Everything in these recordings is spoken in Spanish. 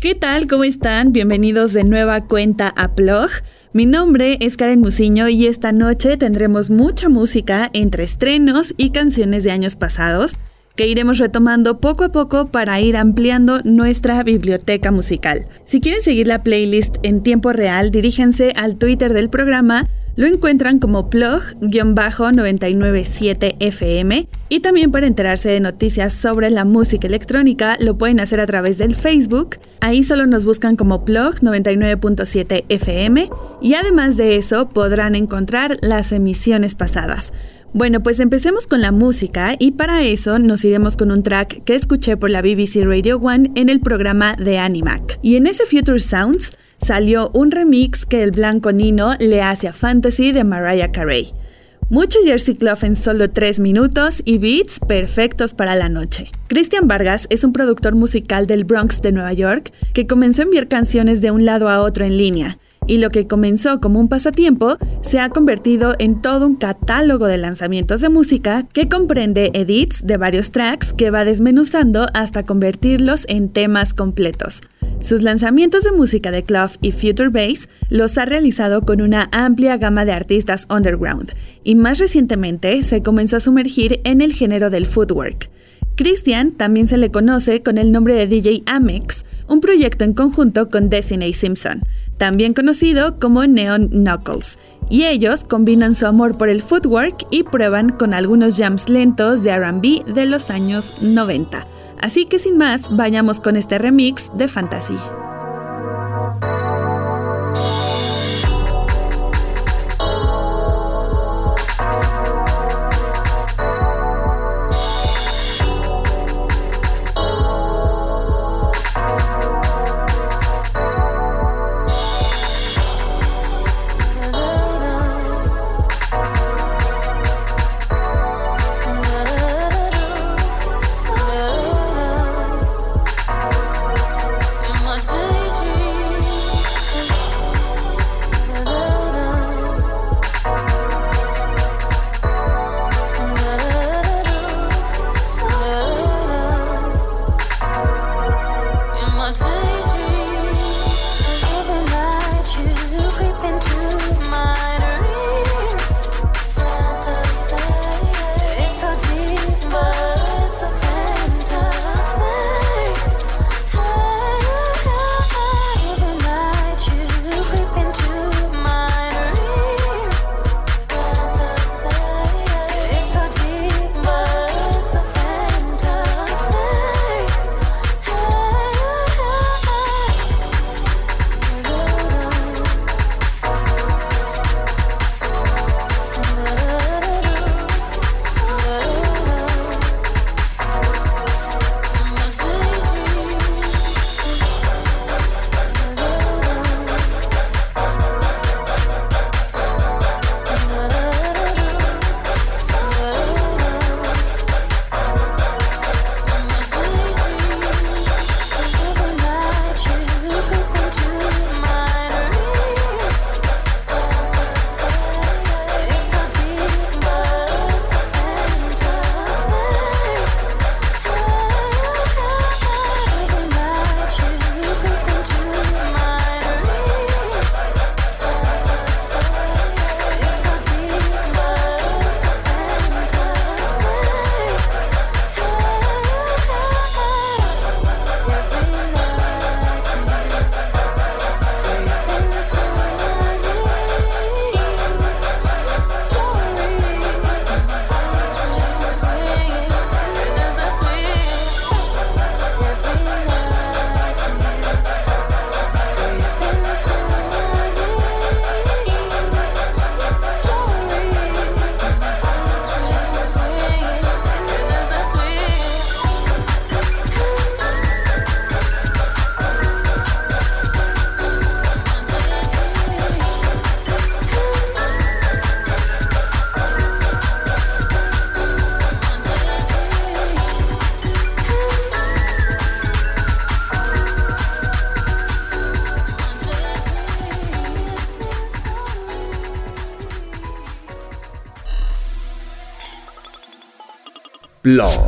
¿Qué tal? ¿Cómo están? Bienvenidos de nueva cuenta a Plog. Mi nombre es Karen Musiño y esta noche tendremos mucha música entre estrenos y canciones de años pasados que iremos retomando poco a poco para ir ampliando nuestra biblioteca musical. Si quieren seguir la playlist en tiempo real, diríjense al Twitter del programa lo encuentran como plug-997fm y también para enterarse de noticias sobre la música electrónica lo pueden hacer a través del Facebook. Ahí solo nos buscan como plug 99.7 FM y además de eso podrán encontrar las emisiones pasadas. Bueno, pues empecemos con la música y para eso nos iremos con un track que escuché por la BBC Radio One en el programa de Animac. Y en ese Future Sounds salió un remix que el blanco Nino le hace a Fantasy de Mariah Carey. Mucho Jersey Club en solo 3 minutos y beats perfectos para la noche. Christian Vargas es un productor musical del Bronx de Nueva York que comenzó a enviar canciones de un lado a otro en línea y lo que comenzó como un pasatiempo se ha convertido en todo un catálogo de lanzamientos de música que comprende edits de varios tracks que va desmenuzando hasta convertirlos en temas completos. Sus lanzamientos de música de club y future bass los ha realizado con una amplia gama de artistas underground y más recientemente se comenzó a sumergir en el género del footwork. Christian también se le conoce con el nombre de DJ Amex, un proyecto en conjunto con Destiny Simpson, también conocido como Neon Knuckles, y ellos combinan su amor por el footwork y prueban con algunos jams lentos de RB de los años 90. Así que sin más, vayamos con este remix de Fantasy. Blog.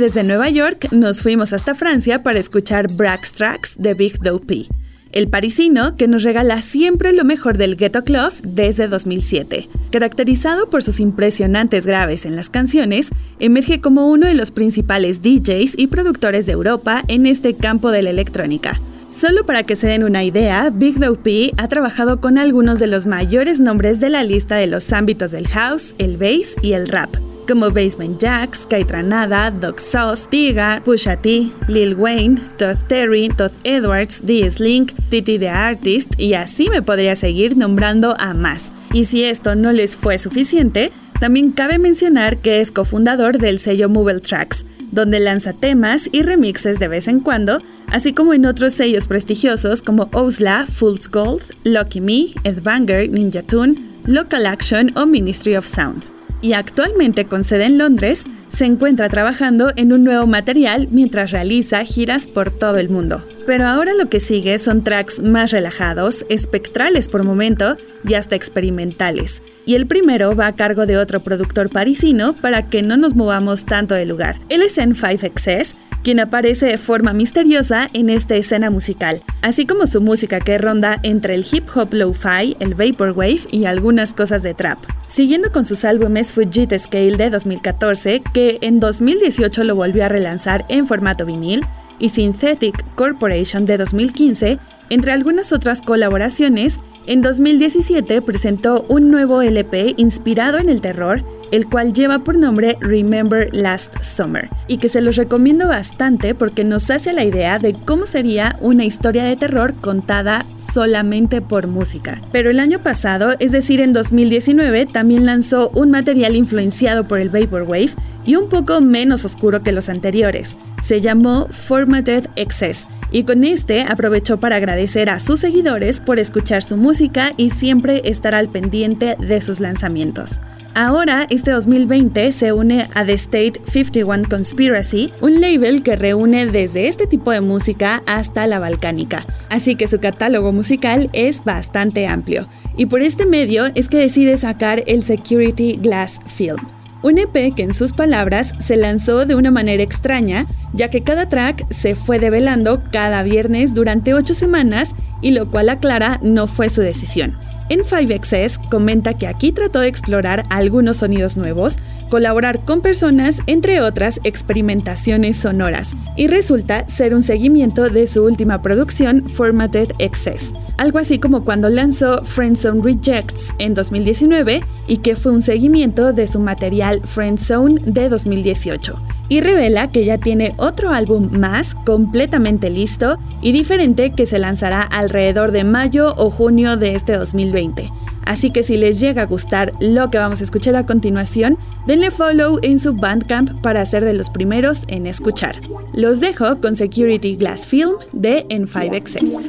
Desde Nueva York nos fuimos hasta Francia para escuchar Brax Tracks de Big Dopey, el parisino que nos regala siempre lo mejor del Ghetto Club desde 2007. Caracterizado por sus impresionantes graves en las canciones, emerge como uno de los principales DJs y productores de Europa en este campo de la electrónica. Solo para que se den una idea, Big Dopey ha trabajado con algunos de los mayores nombres de la lista de los ámbitos del house, el bass y el rap como Basement Jaxx, Kai Tranada, Doc Sauce, Tiga, Pusha T, Lil Wayne, Todd Terry, Todd Edwards, D-Slink, Titi the Artist y así me podría seguir nombrando a más. Y si esto no les fue suficiente, también cabe mencionar que es cofundador del sello Mobile Tracks, donde lanza temas y remixes de vez en cuando, así como en otros sellos prestigiosos como Osla, Fool's Gold, Lucky Me, Ed Banger, Ninja Tune, Local Action o Ministry of Sound y actualmente con sede en Londres, se encuentra trabajando en un nuevo material mientras realiza giras por todo el mundo. Pero ahora lo que sigue son tracks más relajados, espectrales por momento y hasta experimentales. Y el primero va a cargo de otro productor parisino para que no nos movamos tanto del lugar. Él es N5XS quien aparece de forma misteriosa en esta escena musical, así como su música que ronda entre el hip hop lo-fi, el vaporwave y algunas cosas de trap. Siguiendo con sus álbumes Fujit Scale de 2014, que en 2018 lo volvió a relanzar en formato vinil, y Synthetic Corporation de 2015, entre algunas otras colaboraciones, en 2017 presentó un nuevo LP inspirado en el terror el cual lleva por nombre Remember Last Summer, y que se los recomiendo bastante porque nos hace la idea de cómo sería una historia de terror contada solamente por música. Pero el año pasado, es decir, en 2019, también lanzó un material influenciado por el Vaporwave y un poco menos oscuro que los anteriores. Se llamó Formatted Excess y con este aprovechó para agradecer a sus seguidores por escuchar su música y siempre estar al pendiente de sus lanzamientos. Ahora, este 2020 se une a The State 51 Conspiracy, un label que reúne desde este tipo de música hasta la balcánica, así que su catálogo musical es bastante amplio. Y por este medio es que decide sacar el Security Glass Film. Un EP que en sus palabras se lanzó de una manera extraña, ya que cada track se fue develando cada viernes durante ocho semanas y lo cual aclara no fue su decisión. En 5XS comenta que aquí trató de explorar algunos sonidos nuevos, colaborar con personas, entre otras experimentaciones sonoras, y resulta ser un seguimiento de su última producción, Formatted Excess, algo así como cuando lanzó Friendzone Rejects en 2019 y que fue un seguimiento de su material Friendzone de 2018 y revela que ya tiene otro álbum más completamente listo y diferente que se lanzará alrededor de mayo o junio de este 2020. Así que si les llega a gustar lo que vamos a escuchar a continuación, denle follow en su Bandcamp para ser de los primeros en escuchar. Los dejo con Security Glass Film de En 5 xs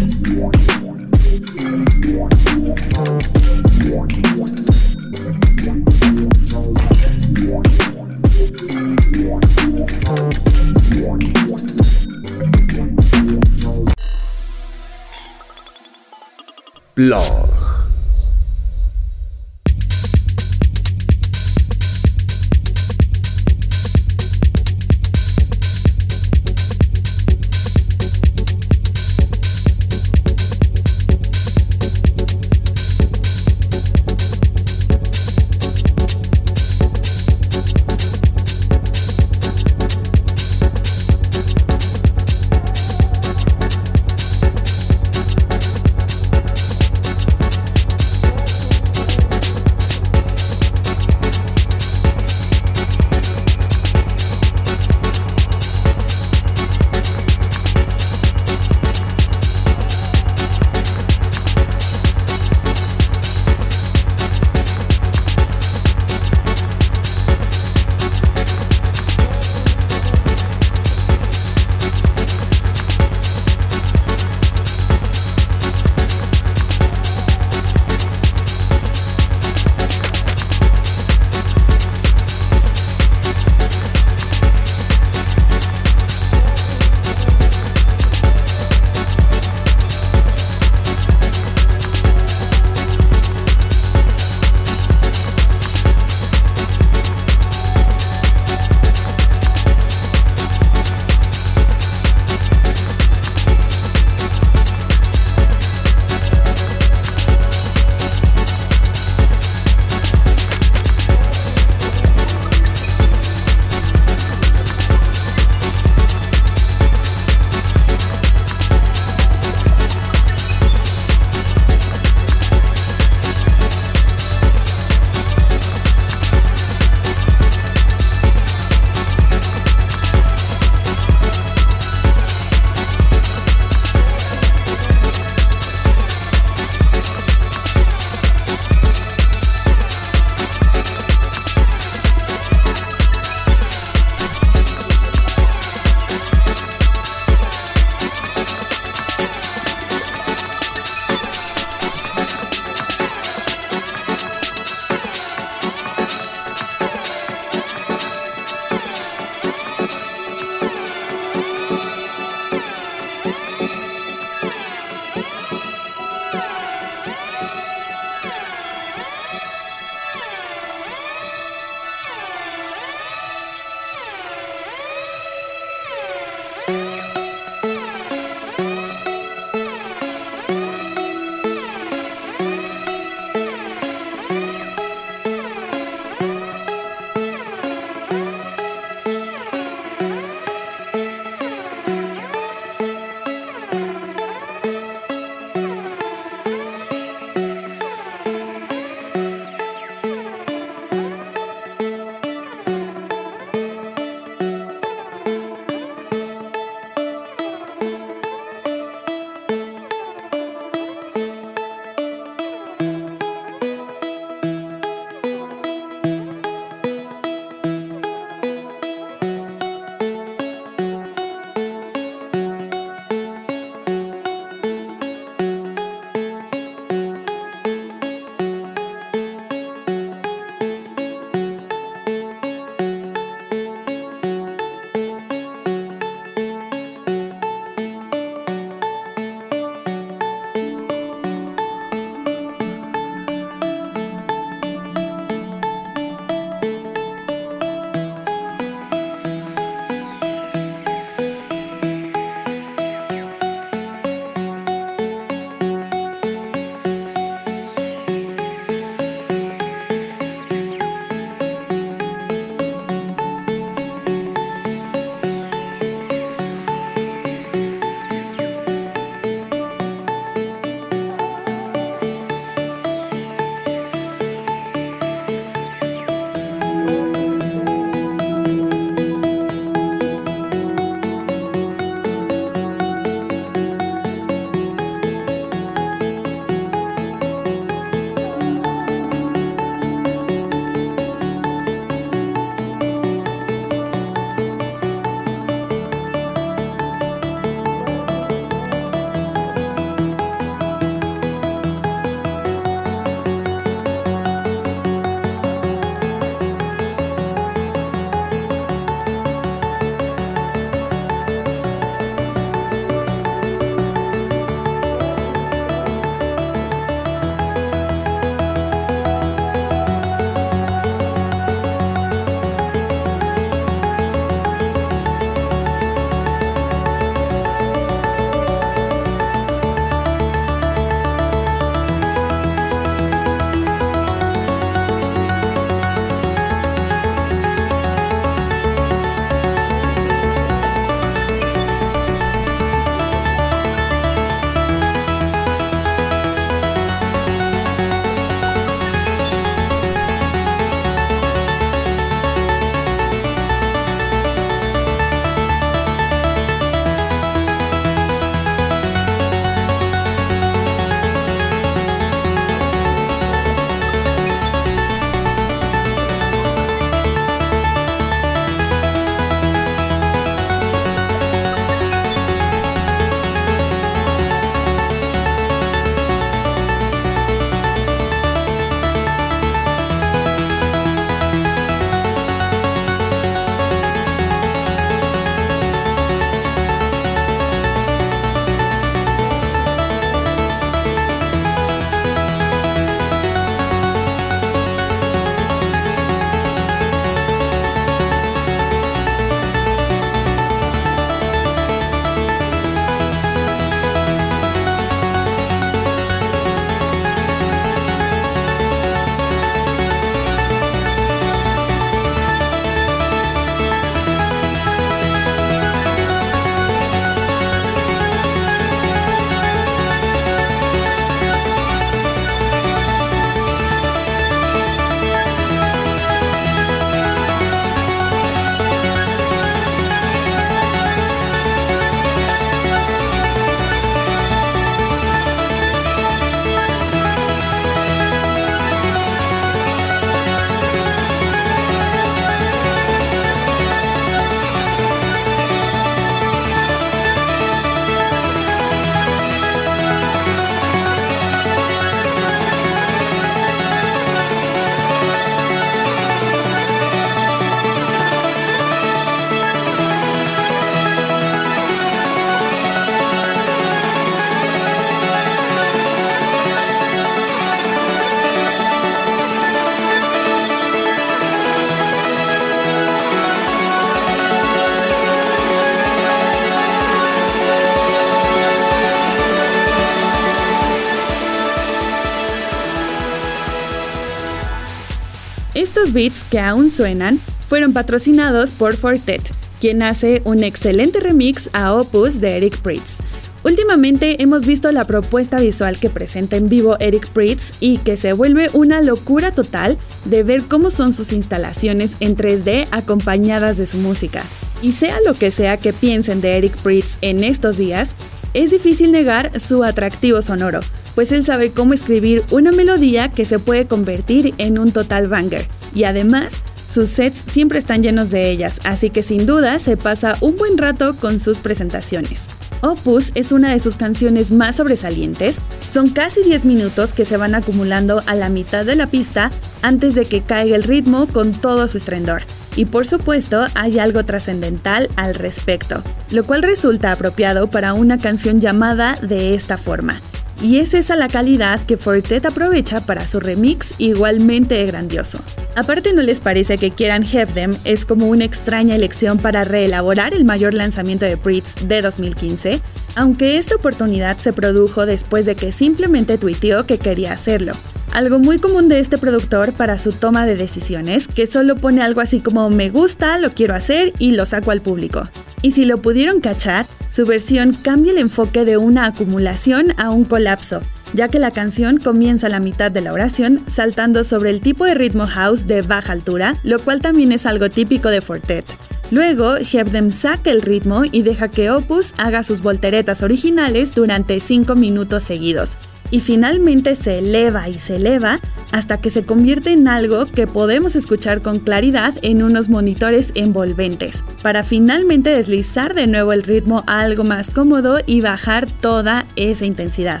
Beats que aún suenan fueron patrocinados por Fortet, quien hace un excelente remix a Opus de Eric Pritz. Últimamente hemos visto la propuesta visual que presenta en vivo Eric Pritz y que se vuelve una locura total de ver cómo son sus instalaciones en 3D acompañadas de su música. Y sea lo que sea que piensen de Eric Pritz en estos días, es difícil negar su atractivo sonoro, pues él sabe cómo escribir una melodía que se puede convertir en un total banger. Y además, sus sets siempre están llenos de ellas, así que sin duda se pasa un buen rato con sus presentaciones. Opus es una de sus canciones más sobresalientes. Son casi 10 minutos que se van acumulando a la mitad de la pista antes de que caiga el ritmo con todo su estrendor. Y por supuesto hay algo trascendental al respecto, lo cual resulta apropiado para una canción llamada de esta forma. Y es esa la calidad que Fortet aprovecha para su remix igualmente grandioso. Aparte, ¿no les parece que Quieran Have Them es como una extraña elección para reelaborar el mayor lanzamiento de Pritz de 2015? Aunque esta oportunidad se produjo después de que simplemente tuiteó que quería hacerlo. Algo muy común de este productor para su toma de decisiones, que solo pone algo así como me gusta, lo quiero hacer y lo saco al público. Y si lo pudieron cachar, su versión cambia el enfoque de una acumulación a un colapso, ya que la canción comienza a la mitad de la oración saltando sobre el tipo de ritmo house de baja altura, lo cual también es algo típico de Fortet. Luego, Hebdem saca el ritmo y deja que Opus haga sus volteretas originales durante 5 minutos seguidos, y finalmente se eleva y se eleva hasta que se convierte en algo que podemos escuchar con claridad en unos monitores envolventes, para finalmente deslizar de nuevo el ritmo a algo más cómodo y bajar toda esa intensidad.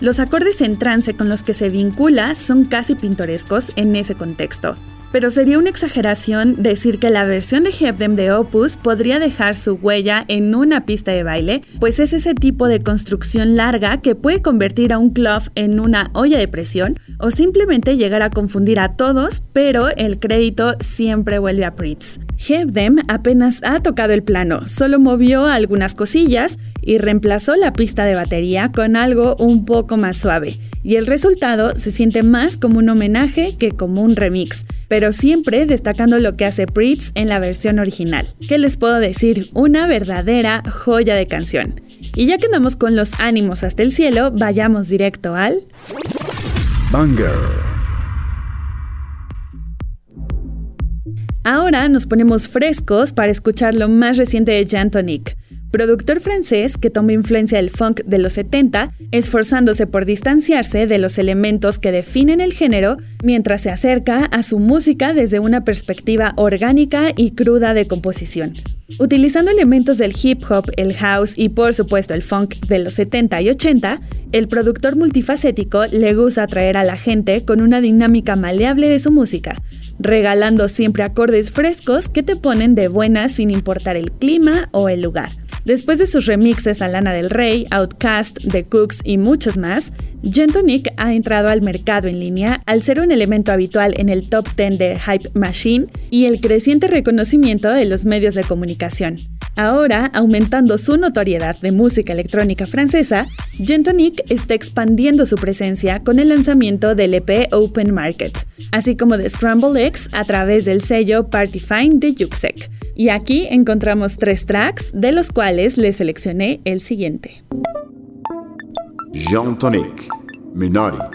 Los acordes en trance con los que se vincula son casi pintorescos en ese contexto pero sería una exageración decir que la versión de Hebdem de Opus podría dejar su huella en una pista de baile, pues es ese tipo de construcción larga que puede convertir a un club en una olla de presión o simplemente llegar a confundir a todos, pero el crédito siempre vuelve a Pritz. Hebdem apenas ha tocado el plano, solo movió algunas cosillas y reemplazó la pista de batería con algo un poco más suave, y el resultado se siente más como un homenaje que como un remix pero siempre destacando lo que hace Pritz en la versión original. ¿Qué les puedo decir? Una verdadera joya de canción. Y ya que andamos con los ánimos hasta el cielo, vayamos directo al... Banger. Ahora nos ponemos frescos para escuchar lo más reciente de Jan Tonic productor francés que toma influencia del funk de los 70, esforzándose por distanciarse de los elementos que definen el género mientras se acerca a su música desde una perspectiva orgánica y cruda de composición. Utilizando elementos del hip hop, el house y por supuesto el funk de los 70 y 80, el productor multifacético le gusta atraer a la gente con una dinámica maleable de su música, regalando siempre acordes frescos que te ponen de buenas sin importar el clima o el lugar. Después de sus remixes a Lana del Rey, Outcast, The Cooks y muchos más, Gentonic ha entrado al mercado en línea al ser un elemento habitual en el top 10 de Hype Machine y el creciente reconocimiento de los medios de comunicación. Ahora, aumentando su notoriedad de música electrónica francesa, Gentonic está expandiendo su presencia con el lanzamiento del EP Open Market, así como de Scramble X a través del sello Party Fine de Yuxek. Y aquí encontramos tres tracks, de los cuales les seleccioné el siguiente. جان تونيك ميناري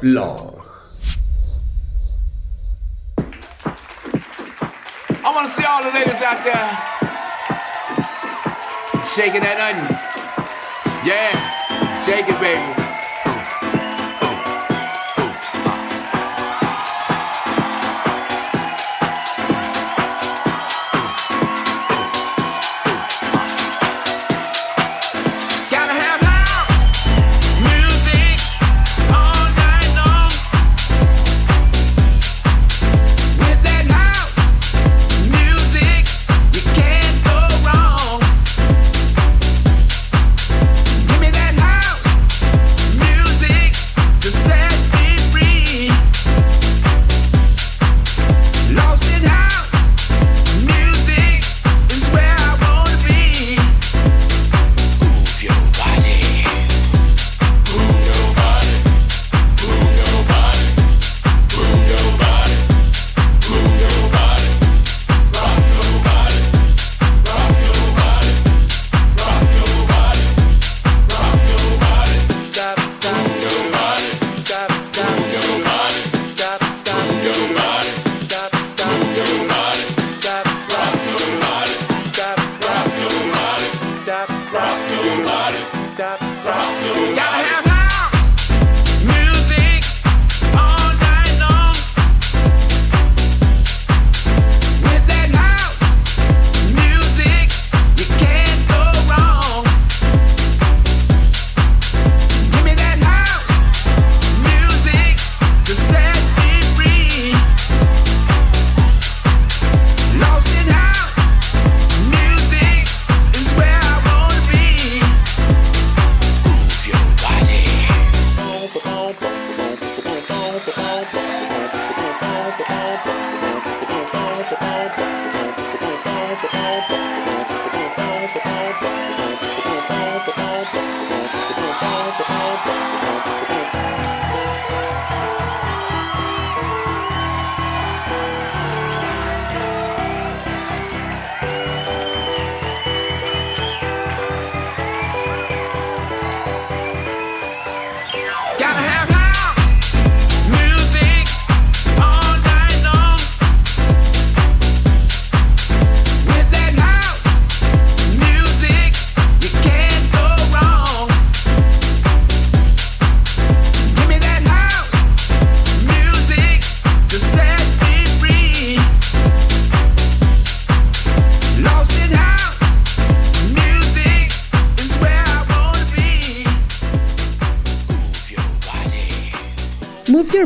Blog. I want to see all the ladies out there shaking that onion. Yeah, shake it, baby.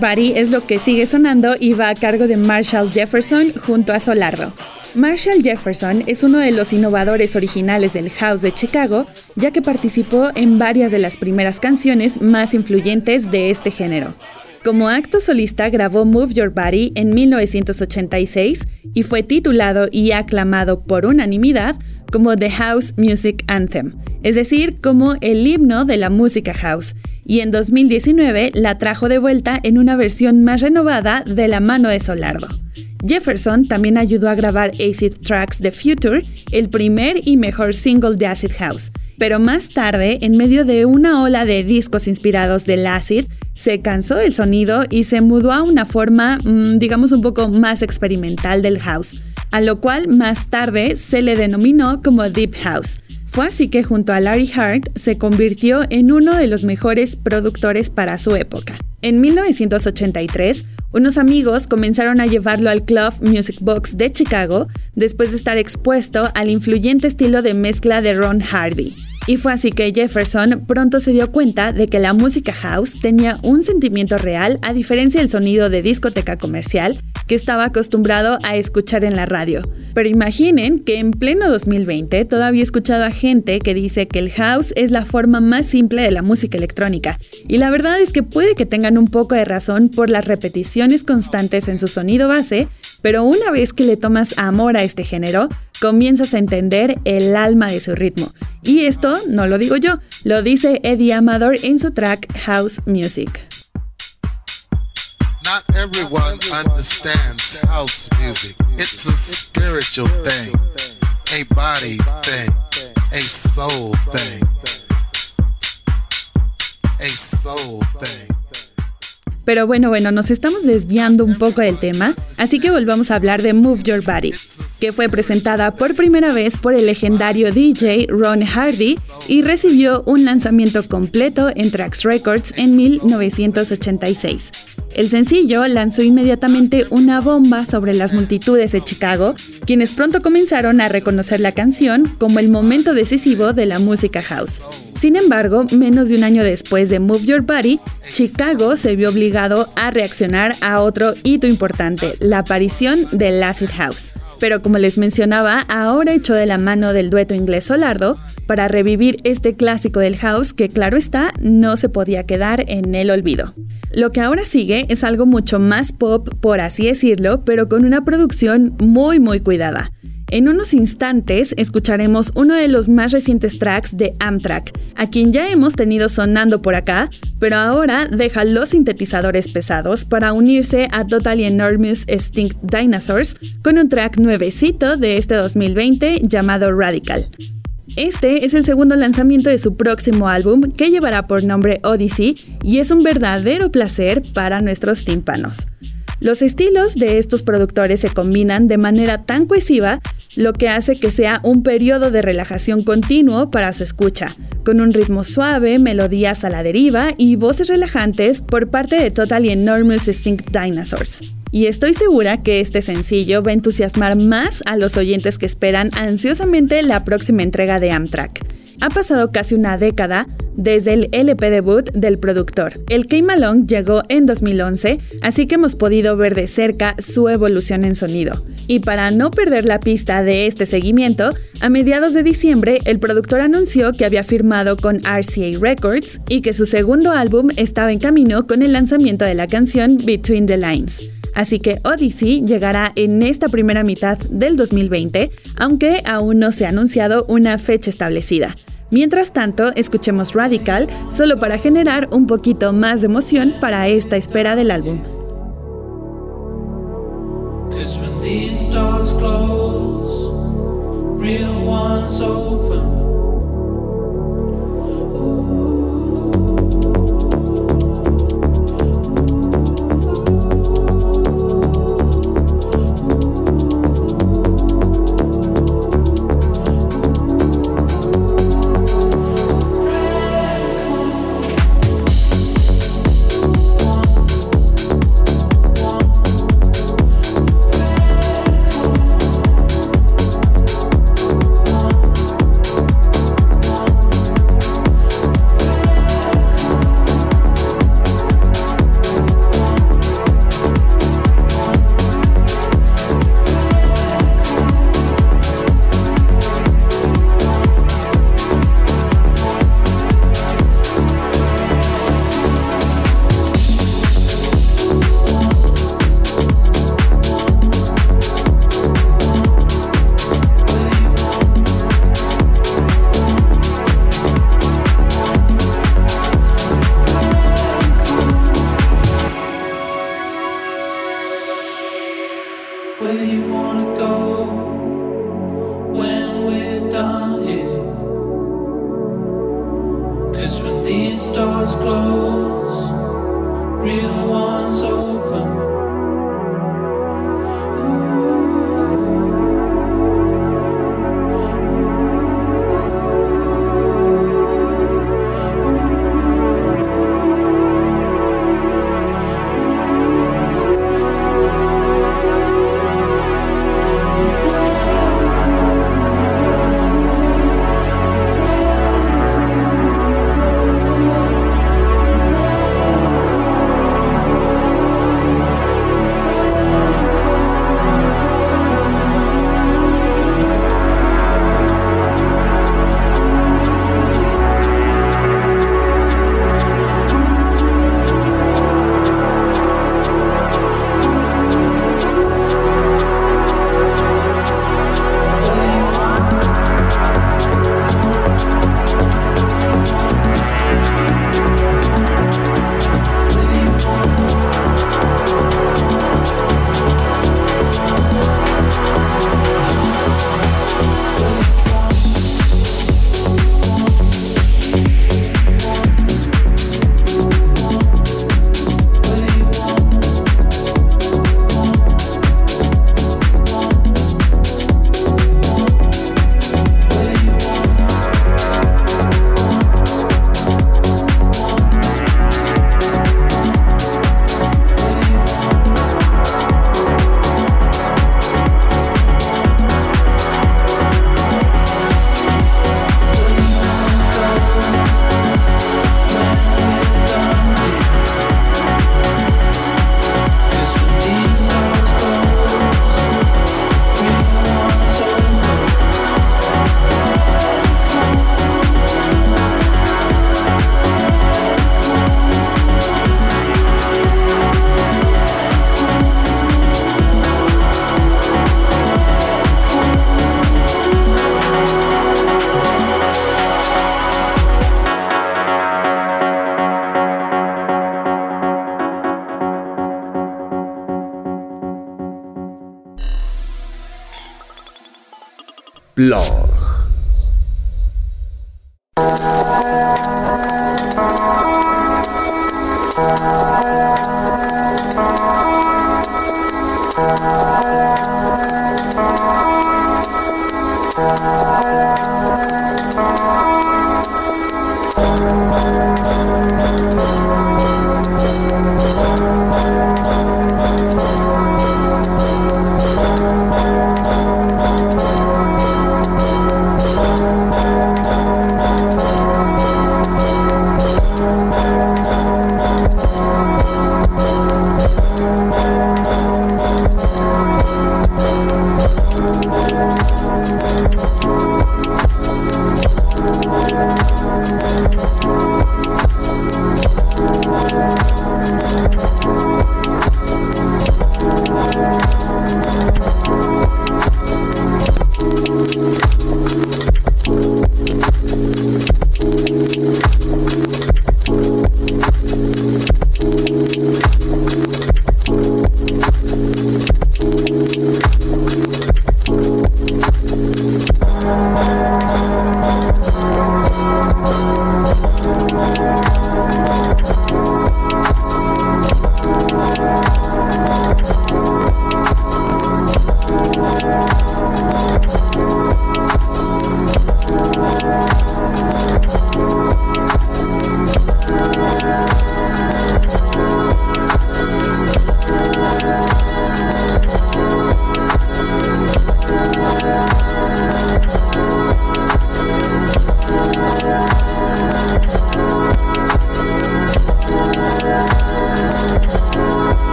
Body es lo que sigue sonando y va a cargo de Marshall Jefferson junto a Solardo. Marshall Jefferson es uno de los innovadores originales del house de Chicago, ya que participó en varias de las primeras canciones más influyentes de este género. Como acto solista grabó Move Your Body en 1986 y fue titulado y aclamado por unanimidad como The House Music Anthem, es decir, como el himno de la música house, y en 2019 la trajo de vuelta en una versión más renovada de la mano de Solardo. Jefferson también ayudó a grabar Acid Tracks The Future, el primer y mejor single de Acid House. Pero más tarde, en medio de una ola de discos inspirados del acid, se cansó del sonido y se mudó a una forma, mm, digamos, un poco más experimental del house, a lo cual más tarde se le denominó como Deep House. Fue así que junto a Larry Hart se convirtió en uno de los mejores productores para su época. En 1983, unos amigos comenzaron a llevarlo al Club Music Box de Chicago después de estar expuesto al influyente estilo de mezcla de Ron Hardy. Y fue así que Jefferson pronto se dio cuenta de que la música house tenía un sentimiento real a diferencia del sonido de discoteca comercial que estaba acostumbrado a escuchar en la radio. Pero imaginen que en pleno 2020 todavía he escuchado a gente que dice que el house es la forma más simple de la música electrónica. Y la verdad es que puede que tengan un poco de razón por las repeticiones constantes en su sonido base, pero una vez que le tomas amor a este género, comienzas a entender el alma de su ritmo. Y esto no lo digo yo, lo dice Eddie Amador en su track House Music. Not everyone understands house music. It's a spiritual thing, a body thing, a soul thing. A soul thing. Pero bueno, bueno, nos estamos desviando un poco del tema, así que volvamos a hablar de Move Your Body, que fue presentada por primera vez por el legendario DJ Ron Hardy y recibió un lanzamiento completo en Trax Records en 1986. El sencillo lanzó inmediatamente una bomba sobre las multitudes de Chicago, quienes pronto comenzaron a reconocer la canción como el momento decisivo de la música house. Sin embargo, menos de un año después de Move Your Body, Chicago se vio obligado a reaccionar a otro hito importante, la aparición del Acid House. Pero como les mencionaba, ahora hecho de la mano del dueto inglés Solardo, para revivir este clásico del house que claro está, no se podía quedar en el olvido. Lo que ahora sigue es algo mucho más pop, por así decirlo, pero con una producción muy muy cuidada. En unos instantes escucharemos uno de los más recientes tracks de Amtrak, a quien ya hemos tenido sonando por acá, pero ahora deja los sintetizadores pesados para unirse a Totally Enormous Extinct Dinosaurs con un track nuevecito de este 2020 llamado Radical. Este es el segundo lanzamiento de su próximo álbum que llevará por nombre Odyssey y es un verdadero placer para nuestros tímpanos. Los estilos de estos productores se combinan de manera tan cohesiva, lo que hace que sea un periodo de relajación continuo para su escucha, con un ritmo suave, melodías a la deriva y voces relajantes por parte de Total y Enormous Extinct Dinosaurs. Y estoy segura que este sencillo va a entusiasmar más a los oyentes que esperan ansiosamente la próxima entrega de Amtrak. Ha pasado casi una década desde el LP debut del productor. El Came Along llegó en 2011, así que hemos podido ver de cerca su evolución en sonido. Y para no perder la pista de este seguimiento, a mediados de diciembre el productor anunció que había firmado con RCA Records y que su segundo álbum estaba en camino con el lanzamiento de la canción Between the Lines. Así que Odyssey llegará en esta primera mitad del 2020, aunque aún no se ha anunciado una fecha establecida. Mientras tanto, escuchemos Radical solo para generar un poquito más de emoción para esta espera del álbum. Blog.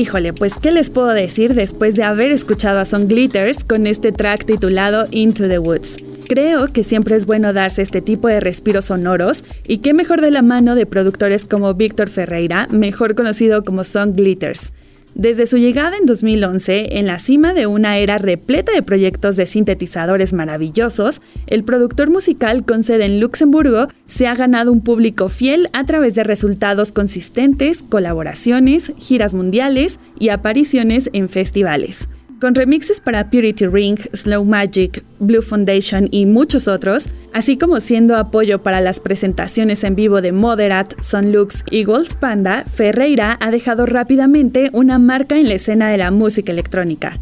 Híjole, pues ¿qué les puedo decir después de haber escuchado a Son Glitters con este track titulado Into the Woods? Creo que siempre es bueno darse este tipo de respiros sonoros y qué mejor de la mano de productores como Víctor Ferreira, mejor conocido como Son Glitters. Desde su llegada en 2011, en la cima de una era repleta de proyectos de sintetizadores maravillosos, el productor musical con sede en Luxemburgo se ha ganado un público fiel a través de resultados consistentes, colaboraciones, giras mundiales y apariciones en festivales. Con remixes para Purity Ring, Slow Magic, Blue Foundation y muchos otros, así como siendo apoyo para las presentaciones en vivo de Moderat, Sonlux y Wolf Panda, Ferreira ha dejado rápidamente una marca en la escena de la música electrónica.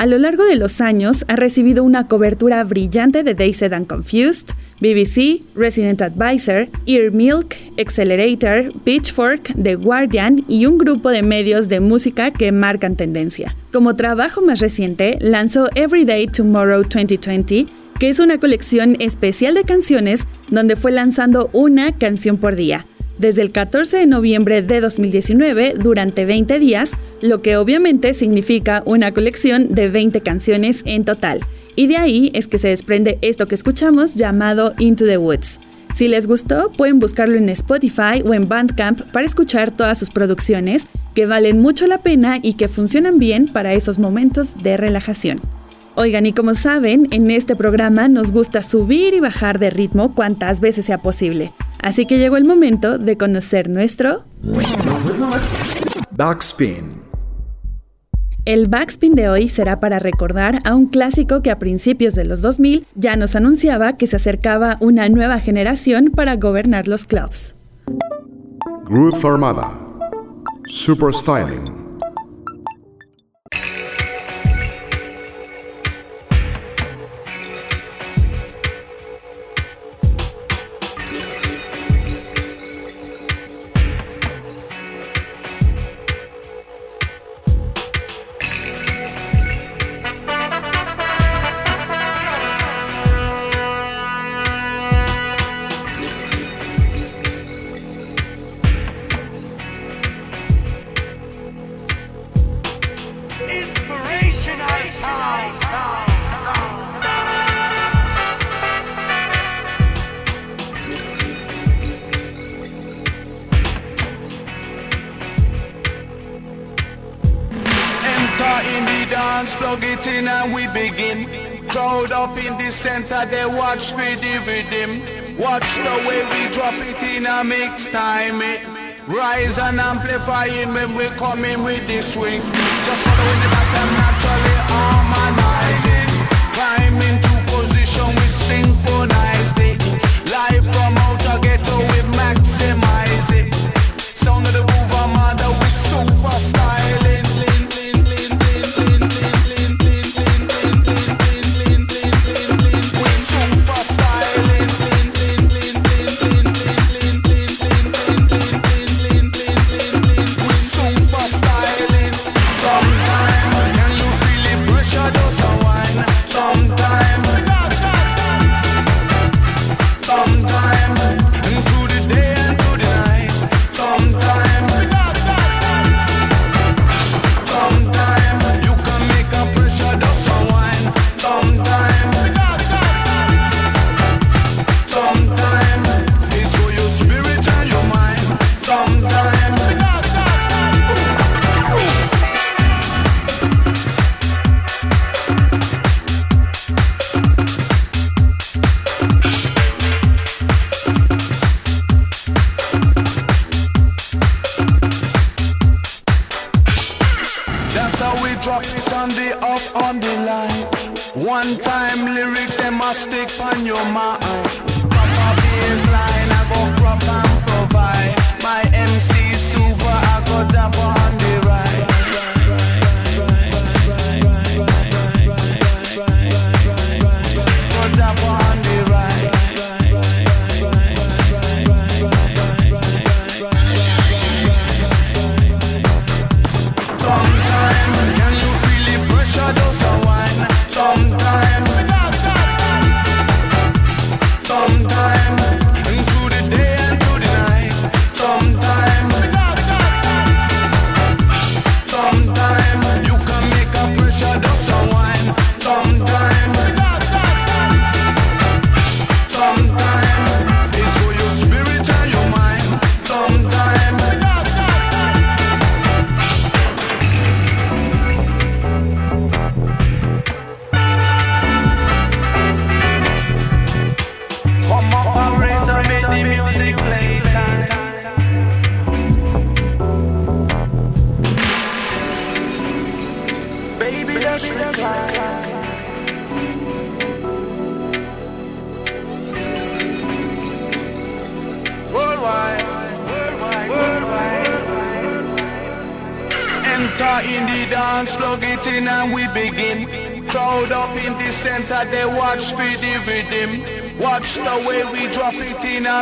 A lo largo de los años ha recibido una cobertura brillante de Dazed and Confused, BBC, Resident Advisor, Ear Milk, Accelerator, Pitchfork, The Guardian y un grupo de medios de música que marcan tendencia. Como trabajo más reciente, lanzó Everyday Tomorrow 2020, que es una colección especial de canciones donde fue lanzando una canción por día desde el 14 de noviembre de 2019 durante 20 días, lo que obviamente significa una colección de 20 canciones en total. Y de ahí es que se desprende esto que escuchamos llamado Into the Woods. Si les gustó, pueden buscarlo en Spotify o en Bandcamp para escuchar todas sus producciones, que valen mucho la pena y que funcionan bien para esos momentos de relajación. Oigan, y como saben, en este programa nos gusta subir y bajar de ritmo cuantas veces sea posible. Así que llegó el momento de conocer nuestro Backspin. El backspin de hoy será para recordar a un clásico que a principios de los 2000 ya nos anunciaba que se acercaba una nueva generación para gobernar los clubs. Groove Armada. Super Styling. They watch me deal with them. Watch the way we drop it in a mix time it. Rise and amplifying when we come in with the swing. Just following it back and naturally harmonizing. Climb into position with synchronize.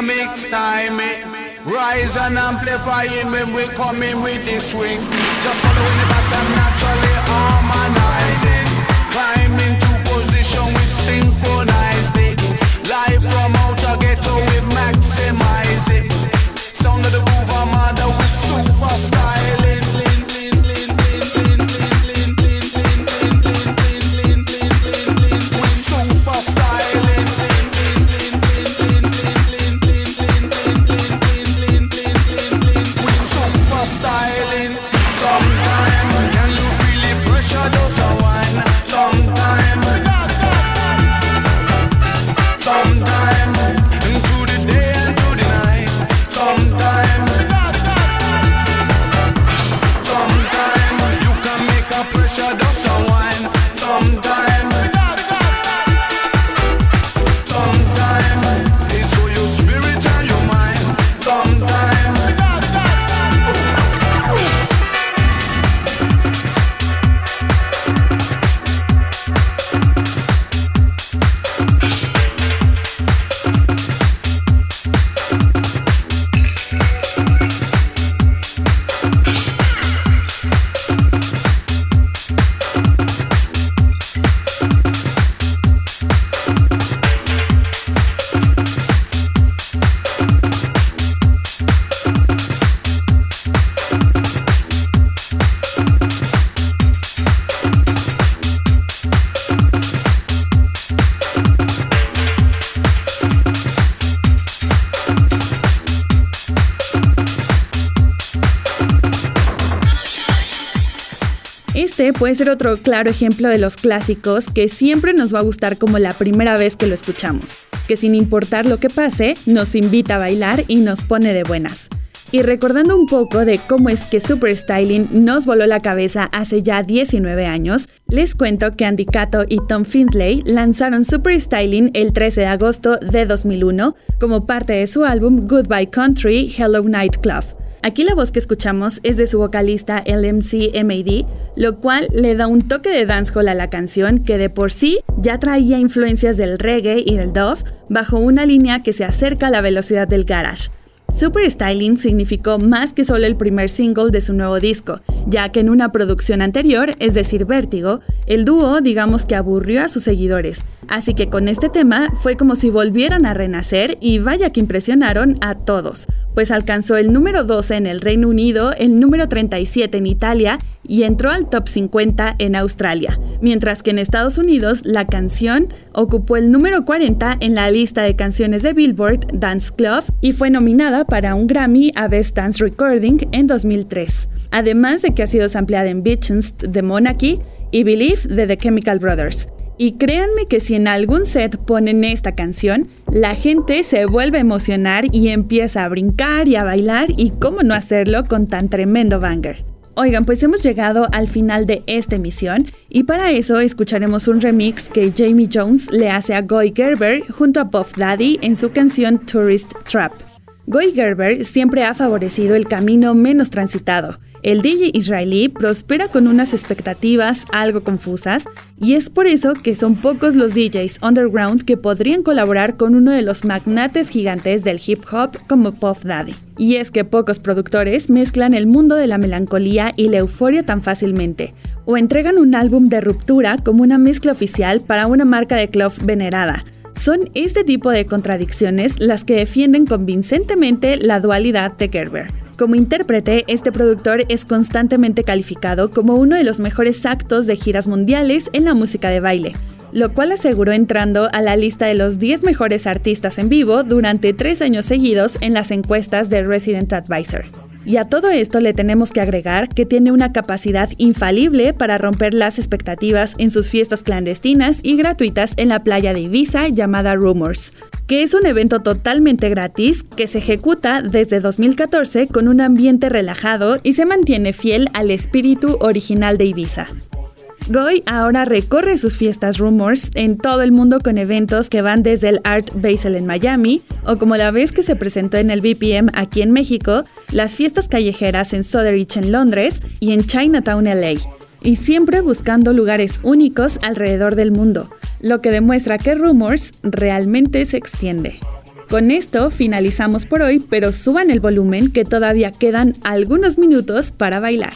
Mix time it. Rise and amplify amplifying when we come in with the swing. Just following the puede ser otro claro ejemplo de los clásicos que siempre nos va a gustar como la primera vez que lo escuchamos, que sin importar lo que pase, nos invita a bailar y nos pone de buenas. Y recordando un poco de cómo es que Super Styling nos voló la cabeza hace ya 19 años, les cuento que Andy Cato y Tom Findlay lanzaron Super Styling el 13 de agosto de 2001 como parte de su álbum Goodbye Country Hello Night Club. Aquí la voz que escuchamos es de su vocalista LMC MAD, lo cual le da un toque de dancehall a la canción que de por sí ya traía influencias del reggae y del dove bajo una línea que se acerca a la velocidad del garage. Super Styling significó más que solo el primer single de su nuevo disco, ya que en una producción anterior, es decir, Vértigo, el dúo digamos que aburrió a sus seguidores, así que con este tema fue como si volvieran a renacer y vaya que impresionaron a todos, pues alcanzó el número 12 en el Reino Unido, el número 37 en Italia y entró al top 50 en Australia, mientras que en Estados Unidos la canción ocupó el número 40 en la lista de canciones de Billboard Dance Club y fue nominada para un Grammy a Best Dance Recording en 2003, además de que ha sido sampleada en Bitches de Monarchy y Believe de The Chemical Brothers. Y créanme que si en algún set ponen esta canción, la gente se vuelve a emocionar y empieza a brincar y a bailar y cómo no hacerlo con tan tremendo banger. Oigan, pues hemos llegado al final de esta emisión y para eso escucharemos un remix que Jamie Jones le hace a Goy Gerber junto a Puff Daddy en su canción Tourist Trap. Goy Gerber siempre ha favorecido el camino menos transitado. El DJ israelí prospera con unas expectativas algo confusas y es por eso que son pocos los DJs underground que podrían colaborar con uno de los magnates gigantes del hip hop como Puff Daddy. Y es que pocos productores mezclan el mundo de la melancolía y la euforia tan fácilmente, o entregan un álbum de ruptura como una mezcla oficial para una marca de club venerada. Son este tipo de contradicciones las que defienden convincentemente la dualidad de Gerber. Como intérprete, este productor es constantemente calificado como uno de los mejores actos de giras mundiales en la música de baile, lo cual aseguró entrando a la lista de los 10 mejores artistas en vivo durante tres años seguidos en las encuestas de Resident Advisor. Y a todo esto le tenemos que agregar que tiene una capacidad infalible para romper las expectativas en sus fiestas clandestinas y gratuitas en la playa de Ibiza llamada Rumors, que es un evento totalmente gratis que se ejecuta desde 2014 con un ambiente relajado y se mantiene fiel al espíritu original de Ibiza. Goy ahora recorre sus fiestas Rumors en todo el mundo con eventos que van desde el Art Basel en Miami, o como la vez que se presentó en el BPM aquí en México, las fiestas callejeras en Sotheby's en Londres y en Chinatown LA, y siempre buscando lugares únicos alrededor del mundo, lo que demuestra que Rumors realmente se extiende. Con esto finalizamos por hoy, pero suban el volumen que todavía quedan algunos minutos para bailar.